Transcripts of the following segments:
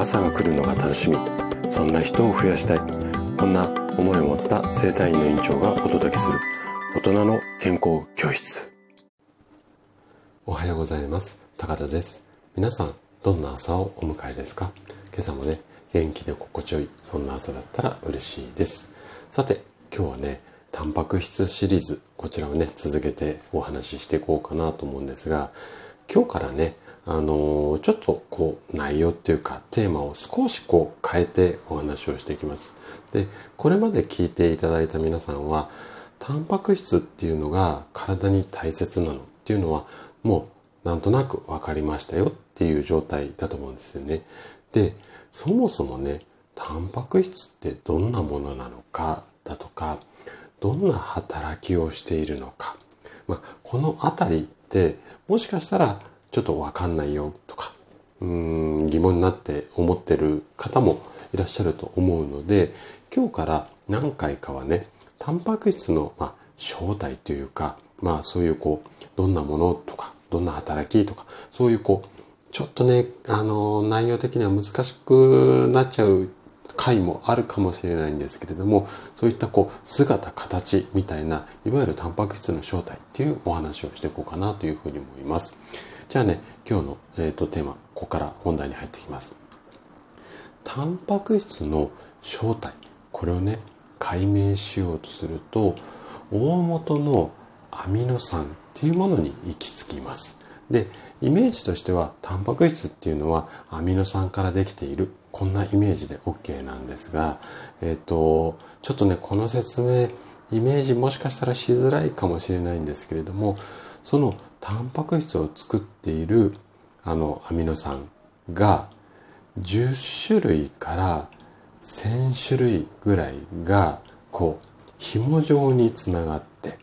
朝が来るのが楽しみ。そんな人を増やしたい。こんな思いを持った生体院の院長がお届けする。大人の健康教室。おはようございます。高田です。皆さんどんな朝をお迎えですか？今朝もね元気で心地よいそんな朝だったら嬉しいです。さて今日はねタンパク質シリーズこちらをね続けてお話ししていこうかなと思うんですが今日からねあの、ちょっとこう内容っていうかテーマを少しこう変えてお話をしていきます。で、これまで聞いていただいた皆さんは、タンパク質っていうのが体に大切なのっていうのはもうなんとなく分かりましたよっていう状態だと思うんですよね。で、そもそもね、タンパク質ってどんなものなのかだとか、どんな働きをしているのか、まあ、このあたりってもしかしたらちょっとわかんないよとか、うん、疑問になって思ってる方もいらっしゃると思うので、今日から何回かはね、タンパク質の、まあ、正体というか、まあそういうこう、どんなものとか、どんな働きとか、そういうこう、ちょっとね、あの、内容的には難しくなっちゃう回もあるかもしれないんですけれども、そういったこう、姿、形みたいな、いわゆるタンパク質の正体っていうお話をしていこうかなというふうに思います。じゃあね、今日の、えーと、テーマ、ここから本題に入ってきます。タンパク質の正体、これをね、解明しようとすると、大元のアミノ酸っていうものに行き着きます。で、イメージとしては、タンパク質っていうのはアミノ酸からできている。こんなイメージで OK なんですが、えっ、ー、と、ちょっとね、この説明、イメージもしかしたらしづらいかもしれないんですけれども、そのタンパク質を作っているあのアミノ酸が10種類から1000種類ぐらいがこう紐状につながって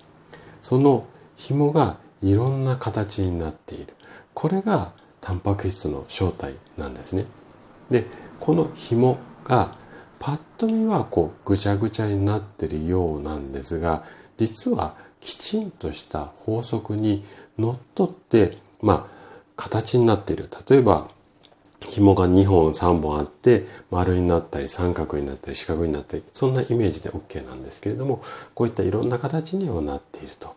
その紐がいろんな形になっている。これがタンパク質の正体なんですね。でこの紐がパッと見はこうぐちゃぐちゃになってるようなんですが実はきちんとした法則にのっとって、まあ、形になっている。例えば、紐が2本3本あって丸になったり三角になったり四角になったりそんなイメージで OK なんですけれどもこういったいろんな形にはなっていると。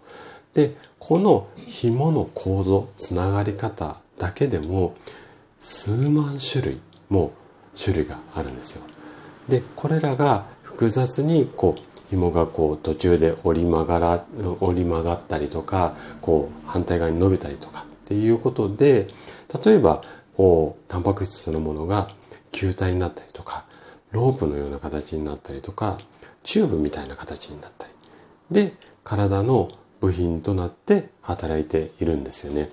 でこの紐の構造つながり方だけでも数万種類も種類があるんですよ。でこれらが複雑にこう紐がこう途中で折り曲がら折り曲がったりとかこう反対側に伸びたりとかっていうことで例えばこうタンパク質そのものが球体になったりとかロープのような形になったりとかチューブみたいな形になったりで体の部品となって働いているんですよね。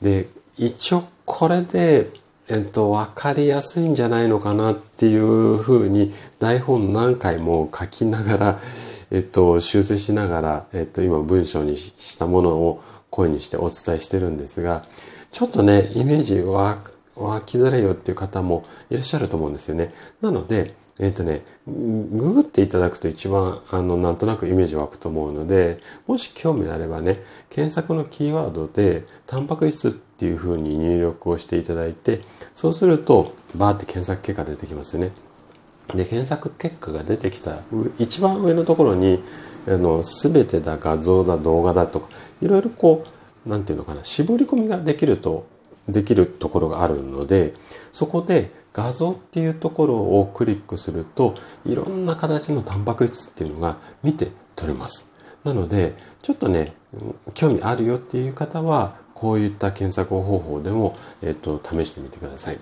で一応これでえっと、わかりやすいんじゃないのかなっていうふうに台本何回も書きながら、えっと、修正しながら、えっと、今文章にしたものを声にしてお伝えしてるんですが、ちょっとね、イメージ湧きづらいよっていう方もいらっしゃると思うんですよね。なので、えっ、ー、とね、ググっていただくと一番、あの、なんとなくイメージ湧くと思うので、もし興味あればね、検索のキーワードで、タンパク質っていう風に入力をしていただいて、そうすると、バーって検索結果出てきますよね。で、検索結果が出てきた、一番上のところに、あの、すべてだ、画像だ、動画だとか、いろいろこう、なんていうのかな、絞り込みができると、できるところがあるので、そこで画像っていうところをクリックするといろんな形のタンパク質っていうのが見て取れます。なのでちょっとね興味あるよっていう方はこういった検索方法でも、えっと、試してみてください。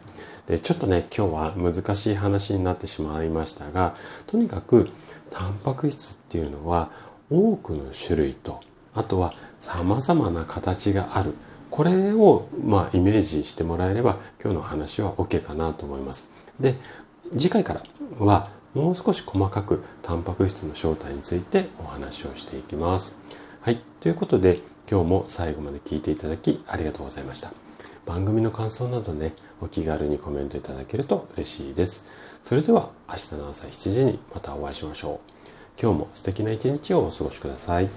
でちょっとね今日は難しい話になってしまいましたがとにかくタンパク質っていうのは多くの種類とあとは様々な形があるこれをまあイメージしてもらえれば今日の話は OK かなと思います。で、次回からはもう少し細かくタンパク質の正体についてお話をしていきます。はい。ということで今日も最後まで聞いていただきありがとうございました。番組の感想などね、お気軽にコメントいただけると嬉しいです。それでは明日の朝7時にまたお会いしましょう。今日も素敵な一日をお過ごしください。